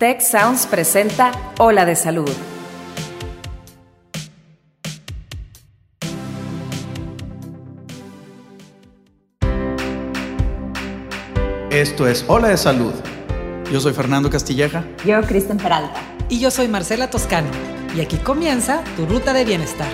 Tech Sounds presenta Ola de Salud. Esto es Ola de Salud. Yo soy Fernando Castilleja. Yo, Kristen Peralta. Y yo soy Marcela Toscano. Y aquí comienza tu ruta de bienestar.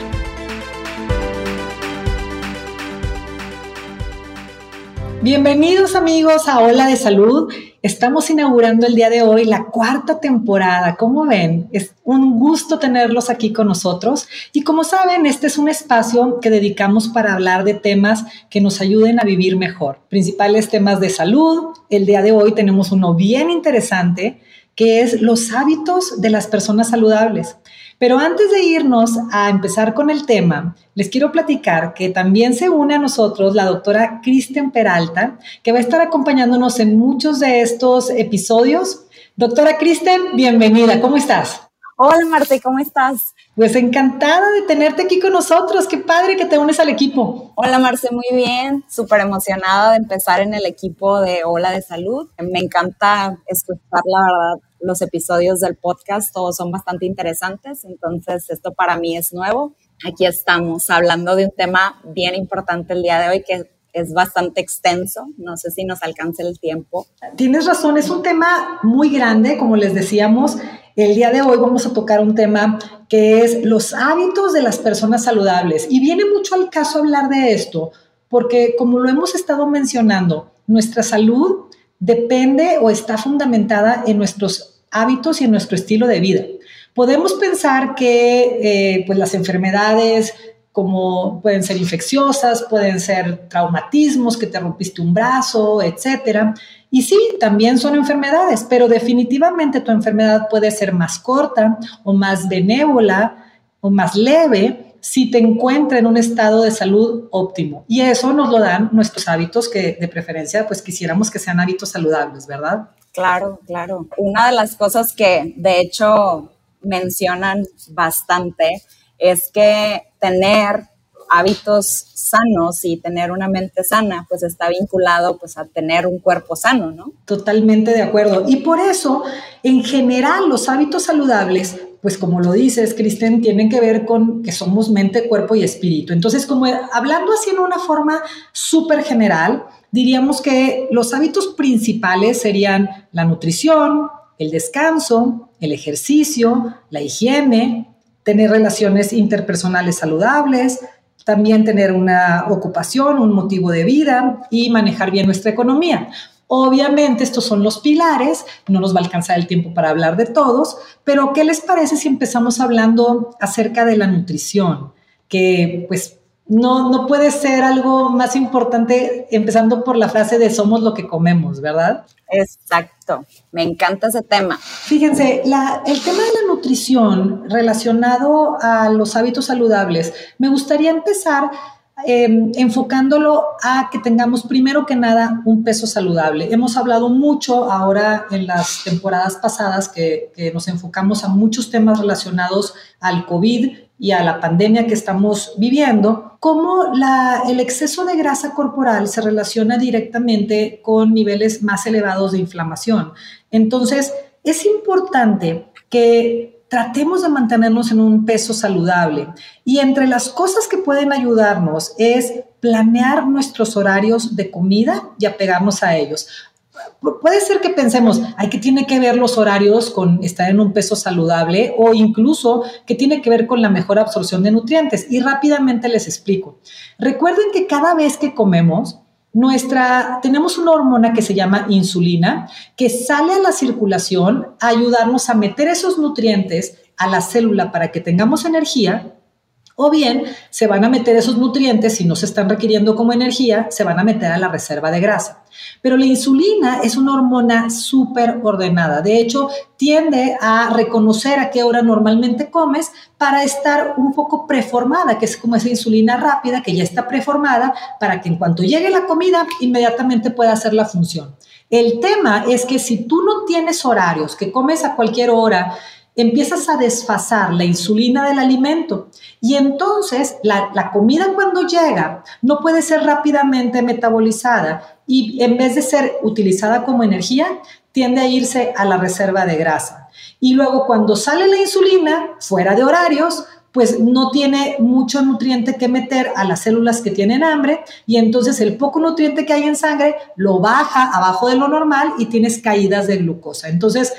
Bienvenidos amigos a Ola de Salud. Estamos inaugurando el día de hoy la cuarta temporada. Como ven, es un gusto tenerlos aquí con nosotros. Y como saben, este es un espacio que dedicamos para hablar de temas que nos ayuden a vivir mejor. Principales temas de salud. El día de hoy tenemos uno bien interesante que es los hábitos de las personas saludables. Pero antes de irnos a empezar con el tema, les quiero platicar que también se une a nosotros la doctora Kristen Peralta, que va a estar acompañándonos en muchos de estos episodios. Doctora Kristen, bienvenida, ¿cómo estás? Hola Marte, ¿cómo estás? Pues encantada de tenerte aquí con nosotros, qué padre que te unes al equipo. Hola Marce, muy bien, súper emocionada de empezar en el equipo de Hola de Salud. Me encanta escuchar, la verdad, los episodios del podcast, todos son bastante interesantes, entonces esto para mí es nuevo. Aquí estamos hablando de un tema bien importante el día de hoy que es bastante extenso, no sé si nos alcance el tiempo. Tienes razón, es un tema muy grande, como les decíamos, el día de hoy vamos a tocar un tema que es los hábitos de las personas saludables y viene mucho al caso hablar de esto, porque como lo hemos estado mencionando, nuestra salud depende o está fundamentada en nuestros hábitos y en nuestro estilo de vida. Podemos pensar que eh, pues las enfermedades como pueden ser infecciosas, pueden ser traumatismos, que te rompiste un brazo, etcétera. Y sí, también son enfermedades, pero definitivamente tu enfermedad puede ser más corta o más benévola o más leve si te encuentra en un estado de salud óptimo. Y eso nos lo dan nuestros hábitos que de preferencia pues quisiéramos que sean hábitos saludables, ¿verdad? Claro, claro. Una de las cosas que de hecho mencionan bastante es que tener hábitos sanos y tener una mente sana, pues está vinculado pues a tener un cuerpo sano, ¿no? Totalmente de acuerdo. Y por eso, en general, los hábitos saludables, pues como lo dices, Kristen, tienen que ver con que somos mente, cuerpo y espíritu. Entonces, como hablando así en una forma súper general, diríamos que los hábitos principales serían la nutrición, el descanso, el ejercicio, la higiene, tener relaciones interpersonales saludables, también tener una ocupación, un motivo de vida y manejar bien nuestra economía. Obviamente estos son los pilares, no nos va a alcanzar el tiempo para hablar de todos, pero ¿qué les parece si empezamos hablando acerca de la nutrición? Que pues no, no puede ser algo más importante empezando por la frase de somos lo que comemos, ¿verdad? Exacto, me encanta ese tema. Fíjense, el tema de la nutrición relacionado a los hábitos saludables, me gustaría empezar em, enfocándolo a que tengamos primero que nada un peso saludable. Hemos hablado mucho ahora en las temporadas pasadas que, nos enfocamos a muchos temas relacionados al COVID y a la pandemia que estamos viviendo, cómo el exceso de grasa corporal se relaciona directamente con niveles más elevados de inflamación. Entonces, es importante que tratemos de mantenernos en un peso saludable. Y entre las cosas que pueden ayudarnos es planear nuestros horarios de comida y apegarnos a ellos puede ser que pensemos, hay que tiene que ver los horarios con estar en un peso saludable o incluso que tiene que ver con la mejor absorción de nutrientes. Y rápidamente les explico. Recuerden que cada vez que comemos, nuestra, tenemos una hormona que se llama insulina, que sale a la circulación a ayudarnos a meter esos nutrientes a la célula para que tengamos energía o bien se van a meter esos nutrientes, si no se están requiriendo como energía, se van a meter a la reserva de grasa. Pero la insulina es una hormona súper ordenada. De hecho, tiende a reconocer a qué hora normalmente comes para estar un poco preformada, que es como esa insulina rápida que ya está preformada para que en cuanto llegue la comida inmediatamente pueda hacer la función. El tema es que si tú no tienes horarios, que comes a cualquier hora, empiezas a desfasar la insulina del alimento y entonces la, comida cuando llega no puede ser rápidamente metabolizada y en vez de ser utilizada como energía, tiende a irse a la reserva de grasa. Y luego cuando sale la insulina, fuera de horarios, pues no tiene mucho nutriente que meter a las células que tienen hambre y entonces el poco nutriente que hay en sangre lo baja abajo de lo normal y tienes caídas de glucosa. Entonces,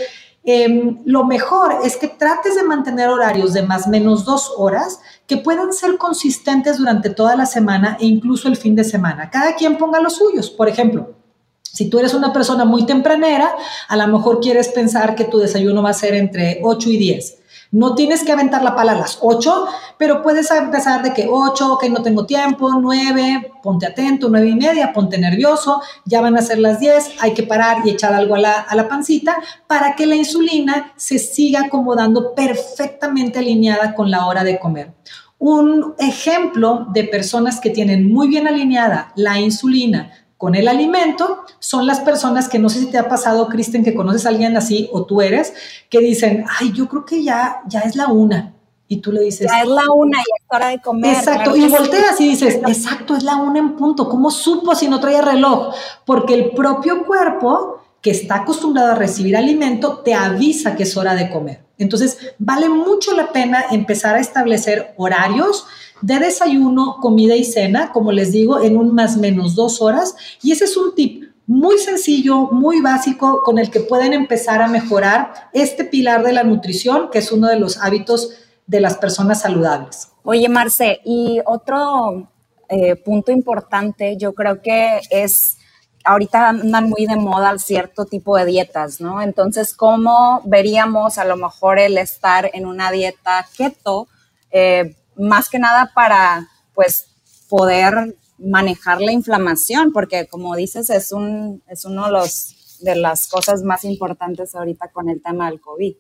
em, lo mejor es que trates de mantener horarios de más o menos dos horas que puedan ser consistentes durante toda la semana e incluso el fin de semana. Cada quien ponga los suyos. Por ejemplo, si tú eres una persona muy tempranera, a lo mejor quieres pensar que tu desayuno va a ser entre 8 y 10. No tienes que aventar la pala a las 8, pero puedes empezar de que 8, que no tengo tiempo, 9, ponte atento, 9 y media, ponte nervioso, ya van a ser las 10, hay que parar y echar algo a la, a la pancita para que la insulina se siga acomodando perfectamente alineada con la hora de comer. Un ejemplo de personas que tienen muy bien alineada la insulina con el alimento son las personas que no sé si te ha pasado, Kristen, que conoces a alguien así o tú eres, que dicen, ay, yo creo que ya, ya es la una. Y tú le dices, ya es la una y es hora de comer. Exacto, y volteas y dices, exacto, es la una en punto. ¿Cómo supo si no traía reloj? Porque el propio cuerpo que está acostumbrado a recibir alimento te avisa que es hora de comer. Entonces, vale mucho la pena empezar a establecer horarios de desayuno, comida y cena, como les digo, en un más menos dos horas. Y ese es un tip muy sencillo, muy básico, con el que pueden empezar a mejorar este pilar de la nutrición, que es uno de los hábitos de las personas saludables. Oye, Marce, y otro eh, punto importante, yo creo que es, ahorita andan muy de moda cierto tipo de dietas, ¿no? Entonces, ¿cómo veríamos a lo mejor el estar en una dieta keto? Eh, más que nada para, pues, poder manejar la inflamación, porque como dices, es, un, es uno de, los, de las cosas más importantes ahorita con el tema del COVID.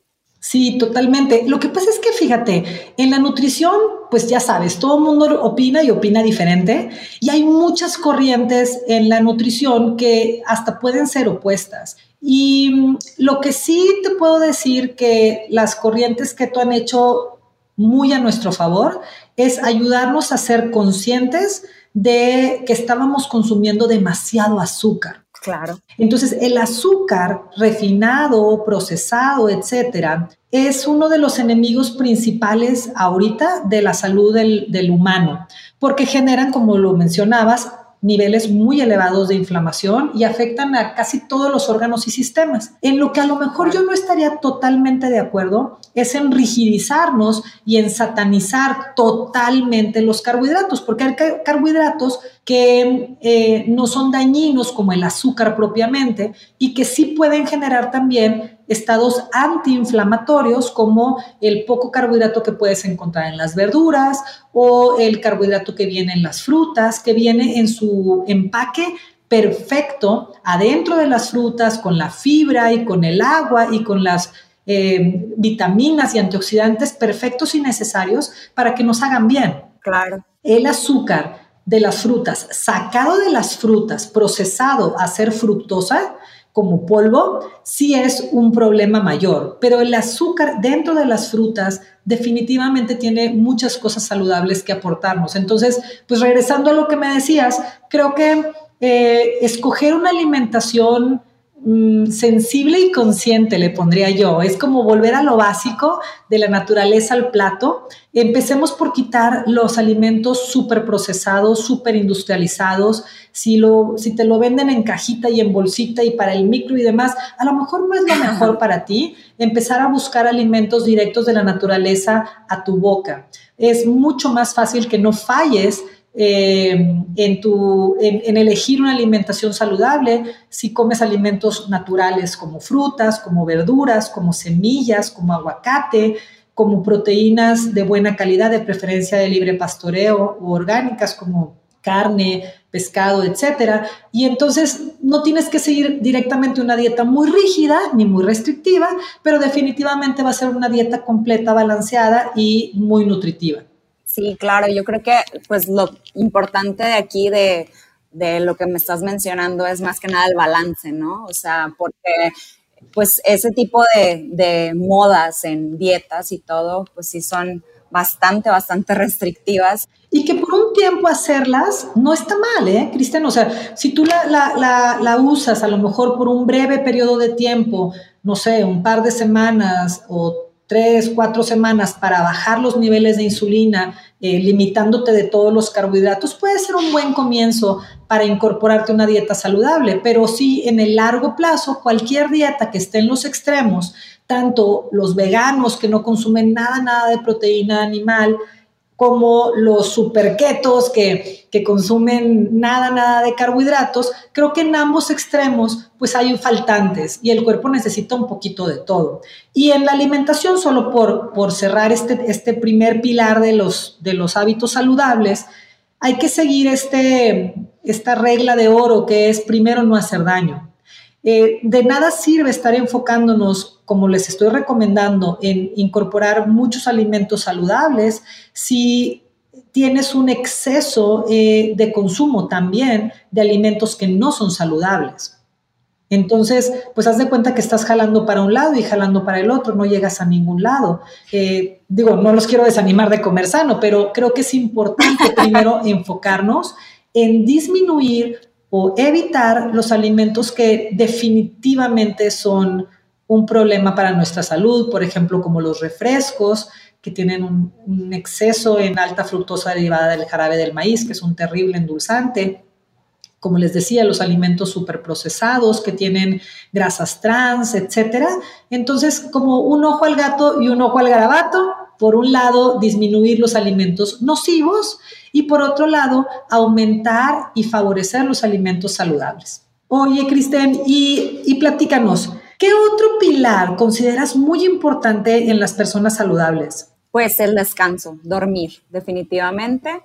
Sí, totalmente. Lo que pasa es que fíjate, en la nutrición, pues ya sabes, todo el mundo opina y opina diferente y hay muchas corrientes en la nutrición que hasta pueden ser opuestas. Y mm, lo que sí te puedo decir que las corrientes que tú han hecho muy a nuestro favor es ayudarnos a ser conscientes de que estábamos consumiendo demasiado azúcar. Claro. Entonces, el azúcar refinado, procesado, etcétera, es uno de los enemigos principales ahorita de la salud del, humano, porque generan, como lo mencionabas, niveles muy elevados de inflamación y afectan a casi todos los órganos y sistemas. En lo que a lo mejor yo no estaría totalmente de acuerdo es en rigidizarnos y en satanizar totalmente los carbohidratos, porque hay carbohidratos que eh, no son dañinos como el azúcar propiamente y que sí pueden generar también estados antiinflamatorios como el poco carbohidrato que puedes encontrar en las verduras o el carbohidrato que viene en las frutas, que viene en su empaque perfecto adentro de las frutas con la fibra y con el agua y con las eh, vitaminas y antioxidantes perfectos y necesarios para que nos hagan bien. Claro. El azúcar de las frutas, sacado de las frutas, procesado a ser fructosa, como polvo, sí es un problema mayor, pero el azúcar dentro de las frutas definitivamente tiene muchas cosas saludables que aportarnos. Entonces, pues regresando a lo que me decías, creo que eh, escoger una alimentación Mm, sensible y consciente, le pondría yo. Es como volver a lo básico de la naturaleza al plato. Empecemos por quitar los alimentos súper procesados, súper industrializados. Si, lo, si te lo venden en cajita y en bolsita y para el micro y demás, a lo mejor no es lo mejor para ti. Empezar a buscar alimentos directos de la naturaleza a tu boca. Es mucho más fácil que no falles eh, en, tu, en, elegir una alimentación saludable, si comes alimentos naturales como frutas, como verduras, como semillas, como aguacate, como proteínas de buena calidad, de preferencia de libre pastoreo o orgánicas como carne, pescado, etcétera. Y entonces no tienes que seguir directamente una dieta muy rígida ni muy restrictiva, pero definitivamente va a ser una dieta completa, balanceada y muy nutritiva. Sí, claro, yo creo que pues lo importante de aquí de, lo que me estás mencionando es más que nada el balance, ¿no? O sea, porque pues ese tipo de, modas en dietas y todo, pues sí son bastante, bastante restrictivas. Y que por un tiempo hacerlas no está mal, ¿eh, Cristian? O sea, si tú la, la, la, usas a lo mejor por un breve periodo de tiempo, no sé, un par de semanas o tres, cuatro semanas para bajar los niveles de insulina, eh, limitándote de todos los carbohidratos, puede ser un buen comienzo para incorporarte una dieta saludable, pero sí en el largo plazo, cualquier dieta que esté en los extremos, tanto los veganos que no consumen nada, nada de proteína animal, como los superquetos que, que consumen nada, nada de carbohidratos, creo que en ambos extremos pues hay faltantes y el cuerpo necesita un poquito de todo. Y en la alimentación, solo por, por cerrar este, este primer pilar de los, de los hábitos saludables, hay que seguir este, esta regla de oro que es primero no hacer daño. Eh, de nada sirve estar enfocándonos, como les estoy recomendando, en incorporar muchos alimentos saludables si tienes un exceso eh, de consumo también de alimentos que no son saludables. Entonces, pues haz de cuenta que estás jalando para un lado y jalando para el otro, no llegas a ningún lado. Eh, digo, no los quiero desanimar de comer sano, pero creo que es importante primero enfocarnos en disminuir o evitar los alimentos que definitivamente son un problema para nuestra salud, por ejemplo, como los refrescos, que tienen un, exceso en alta fructosa derivada del jarabe del maíz, que es un terrible endulzante. Como les decía, los alimentos superprocesados que tienen grasas trans, etcétera. Entonces, como un ojo al gato y un ojo al garabato, por un lado, disminuir los alimentos nocivos y por otro lado, aumentar y favorecer los alimentos saludables. Oye, Kristen, y, y platícanos, ¿qué otro pilar consideras muy importante en las personas saludables? Pues el descanso, dormir, definitivamente.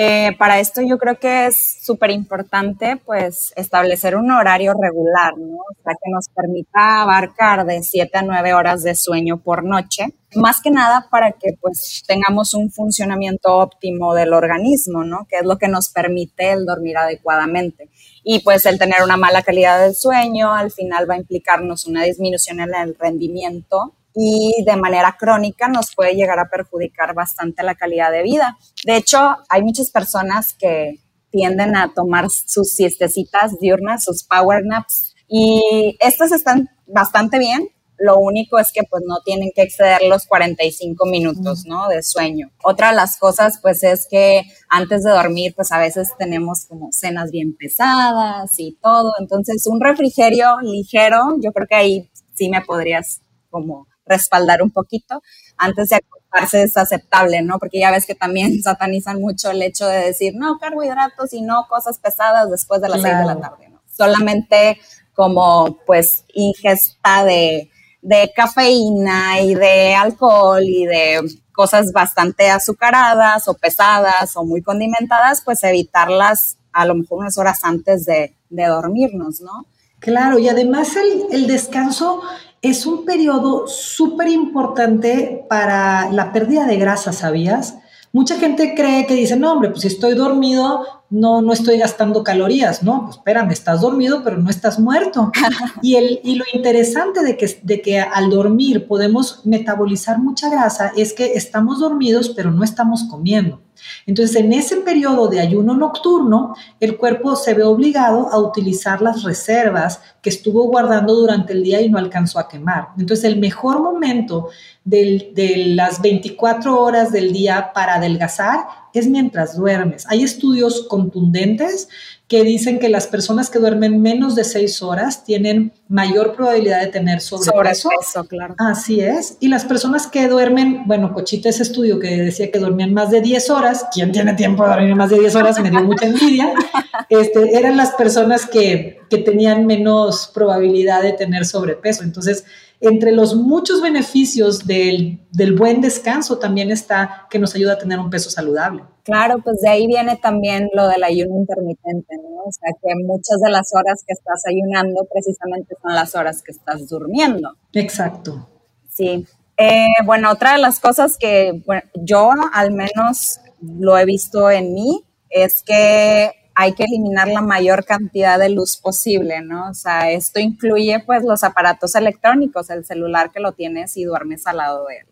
Eh, para esto yo creo que es súper importante pues establecer un horario regular, ¿no? O sea, que nos permita abarcar de 7 a 9 horas de sueño por noche, más que nada para que pues tengamos un funcionamiento óptimo del organismo, ¿no? Que es lo que nos permite el dormir adecuadamente. Y pues el tener una mala calidad del sueño al final va a implicarnos una disminución en el rendimiento y de manera crónica nos puede llegar a perjudicar bastante la calidad de vida. De hecho, hay muchas personas que tienden a tomar sus siestecitas diurnas, sus power naps, y estas están bastante bien. Lo único es que pues no tienen que exceder los 45 minutos, ¿no? De sueño. Otra de las cosas pues es que antes de dormir pues a veces tenemos como cenas bien pesadas y todo. Entonces un refrigerio ligero, yo creo que ahí sí me podrías como respaldar un poquito antes de acostarse es aceptable, ¿no? Porque ya ves que también satanizan mucho el hecho de decir, no, carbohidratos y no cosas pesadas después de las seis de la tarde, ¿no? Solamente como pues ingesta de, de cafeína y de alcohol y de cosas bastante azucaradas o pesadas o muy condimentadas, pues evitarlas a lo mejor unas horas antes de, de dormirnos, ¿no? Claro, y además el, el descanso es un periodo súper importante para la pérdida de grasa, ¿sabías? Mucha gente cree que dice, no, hombre, pues si estoy dormido, no, no estoy gastando calorías. No, pues espérame, estás dormido, pero no estás muerto. y, el, y lo interesante de que, de que al dormir podemos metabolizar mucha grasa es que estamos dormidos, pero no estamos comiendo. Entonces, en ese periodo de ayuno nocturno, el cuerpo se ve obligado a utilizar las reservas que estuvo guardando durante el día y no alcanzó a quemar. Entonces, el mejor momento de las 24 horas del día para adelgazar es mientras duermes. Hay estudios contundentes que dicen que las personas que duermen menos de 6 horas tienen mayor probabilidad de tener sobrepeso. Sobrepeso, claro. Así es. Y las personas que duermen, bueno, Cochita, ese estudio que decía que dormían más de 10 horas, ¿quién tiene tiempo de dormir más de 10 horas? Me dio mucha envidia. Este, eran las personas que, que tenían menos probabilidad de tener sobrepeso. Entonces, entre los muchos beneficios del, buen descanso también está que nos ayuda a tener un peso saludable. Claro, pues de ahí viene también lo del ayuno intermitente, ¿no? O sea, que muchas de las horas que estás ayunando precisamente son las horas que estás durmiendo. Exacto. Sí. Eh, bueno, otra de las cosas que yo al menos lo he visto en mí es que hay que eliminar la mayor cantidad de luz posible, ¿no? O sea, esto incluye pues los aparatos electrónicos, el celular que lo tienes y duermes al lado de él.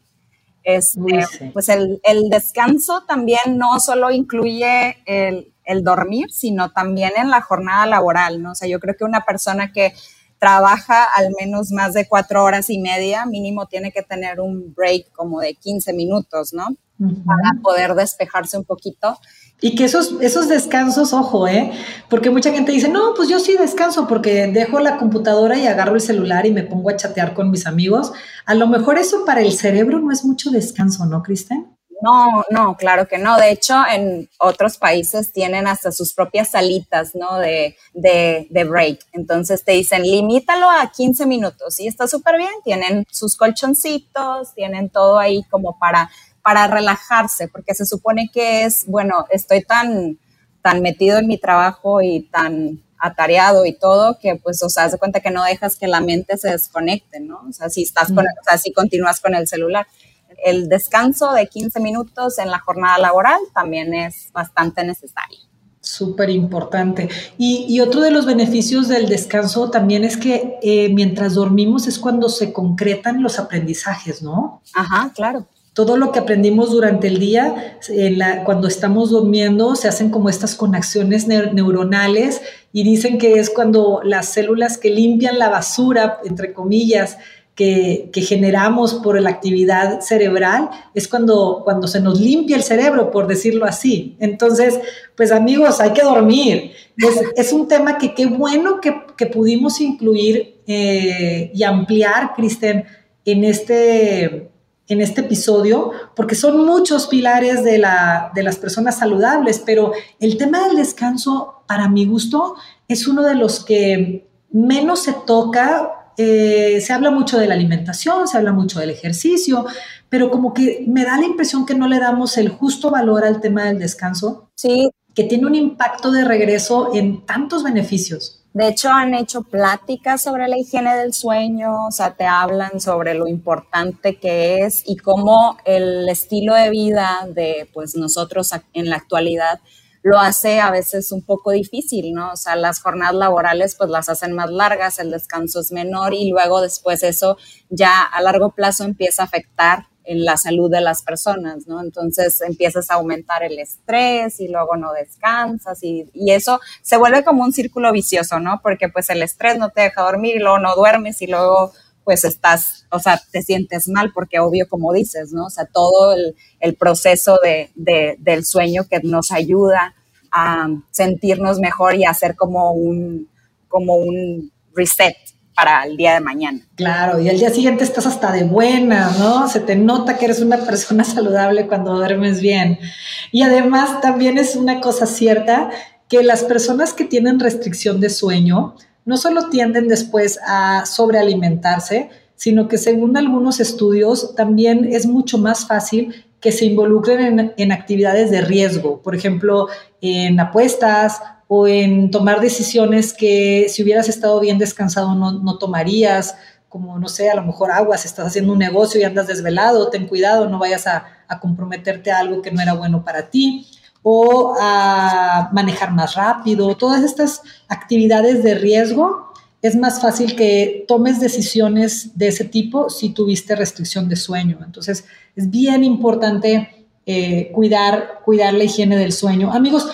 Este, Pues el, descanso también no solo incluye el, el, dormir, sino también en la jornada laboral, ¿no? O sea, yo creo que una persona que trabaja al menos más de cuatro horas y media, mínimo tiene que tener un break como de 15 minutos, ¿no? Para poder despejarse un poquito. Y que esos, esos descansos, ojo, ¿eh? Porque mucha gente dice, no, pues yo sí descanso porque dejo la computadora y agarro el celular y me pongo a chatear con mis amigos. A lo mejor eso para el cerebro no es mucho descanso, ¿no, Kristen? No, no, claro que no. De hecho, en otros países tienen hasta sus propias salitas, ¿no? De, de, de break. Entonces te dicen, limítalo a 15 minutos y está súper bien. Tienen sus colchoncitos, tienen todo ahí como para para relajarse, porque se supone que es, bueno, estoy tan, tan metido en mi trabajo y tan atareado y todo, que pues, o sea, se cuenta que no dejas que la mente se desconecte, ¿no? O sea, si estás con, o sea, si continúas con el celular. El descanso de 15 minutos en la jornada laboral también es bastante necesario. Súper importante. Y, otro de los beneficios del descanso también es que eh, mientras dormimos es cuando se concretan los aprendizajes, ¿no? Ajá, claro todo lo que aprendimos durante el día, cuando estamos durmiendo, se hacen como estas conexiones neuronales y dicen que es cuando las células que limpian la basura, entre comillas, que, generamos por la actividad cerebral, es cuando, cuando se nos limpia el cerebro, por decirlo así. Entonces, pues amigos, hay que dormir. Es, un tema que qué bueno que, pudimos incluir eh, y ampliar, Kristen, en este en este episodio, porque son muchos pilares de, la, de las personas saludables, pero el tema del descanso, para mi gusto, es uno de los que menos se toca. Eh, se habla mucho de la alimentación, se habla mucho del ejercicio, pero como que me da la impresión que no le damos el justo valor al tema del descanso. Sí. Que tiene un impacto de regreso en tantos beneficios. De hecho, han hecho pláticas sobre la higiene del sueño, o sea, te hablan sobre lo importante que es y cómo el estilo de vida de pues nosotros en la actualidad lo hace a veces un poco difícil, ¿no? O sea, las jornadas laborales pues las hacen más largas, el descanso es menor y luego después eso ya a largo plazo empieza a afectar en la salud de las personas, ¿no? Entonces empiezas a aumentar el estrés y luego no descansas y, y, eso se vuelve como un círculo vicioso, ¿no? Porque pues el estrés no te deja dormir y luego no duermes y luego pues estás, o sea, te sientes mal porque obvio como dices, ¿no? O sea, todo el, el proceso de, de, del sueño que nos ayuda a sentirnos mejor y hacer como un, como un reset, para el día de mañana. Claro, y al día siguiente estás hasta de buena, ¿no? Se te nota que eres una persona saludable cuando duermes bien. Y además también es una cosa cierta que las personas que tienen restricción de sueño no solo tienden después a sobrealimentarse, sino que según algunos estudios también es mucho más fácil que se involucren en, en actividades de riesgo, por ejemplo, en apuestas o en tomar decisiones que si hubieras estado bien descansado no, tomarías, como no sé, a lo mejor aguas, estás haciendo un negocio y andas desvelado, ten cuidado, no vayas a, comprometerte a algo que no era bueno para ti, o a manejar más rápido, todas estas actividades de riesgo, es más fácil que tomes decisiones de ese tipo si tuviste restricción de sueño. Entonces, es bien importante eh, cuidar, cuidar la higiene del sueño. Amigos,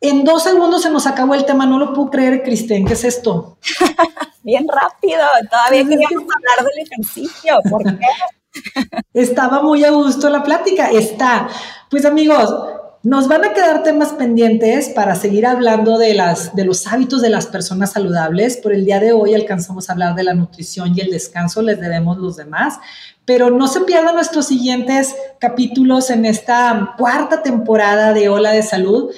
en dos segundos se nos acabó el tema, no lo puedo creer, Cristén, ¿qué es esto? Bien rápido, todavía queríamos hablar del ejercicio, ¿por qué? Estaba muy a gusto la plática, está. Pues amigos, nos van a quedar temas pendientes para seguir hablando de, las, de los hábitos de las personas saludables. Por el día de hoy alcanzamos a hablar de la nutrición y el descanso, les debemos los demás. Pero no se pierdan nuestros siguientes capítulos en esta cuarta temporada de Ola de Salud.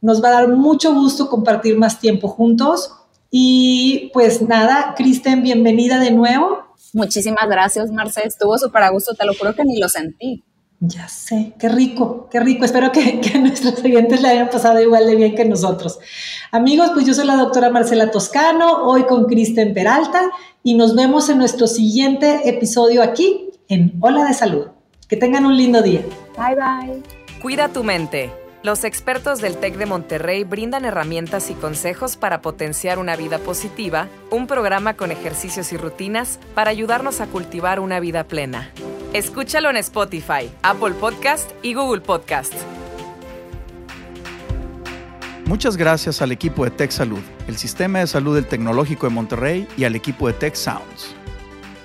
Nos va a dar mucho gusto compartir más tiempo juntos. Y pues nada, Kristen, bienvenida de nuevo. Muchísimas gracias, Marce. Estuvo súper a gusto, te lo juro que ni lo sentí. Ya sé, qué rico, qué rico. Espero que, que, nuestros oyentes le hayan pasado igual de bien que nosotros. Amigos, pues yo soy la doctora Marcela Toscano, hoy con Kristen Peralta, y nos vemos en nuestro siguiente episodio aquí en Hola de Salud. Que tengan un lindo día. Bye bye. Cuida tu mente. Los expertos del TEC de Monterrey brindan herramientas y consejos para potenciar una vida positiva, un programa con ejercicios y rutinas para ayudarnos a cultivar una vida plena. Escúchalo en Spotify, Apple Podcast y Google Podcast. Muchas gracias al equipo de Tech Salud, el Sistema de Salud del Tecnológico de Monterrey y al equipo de Tech Sounds.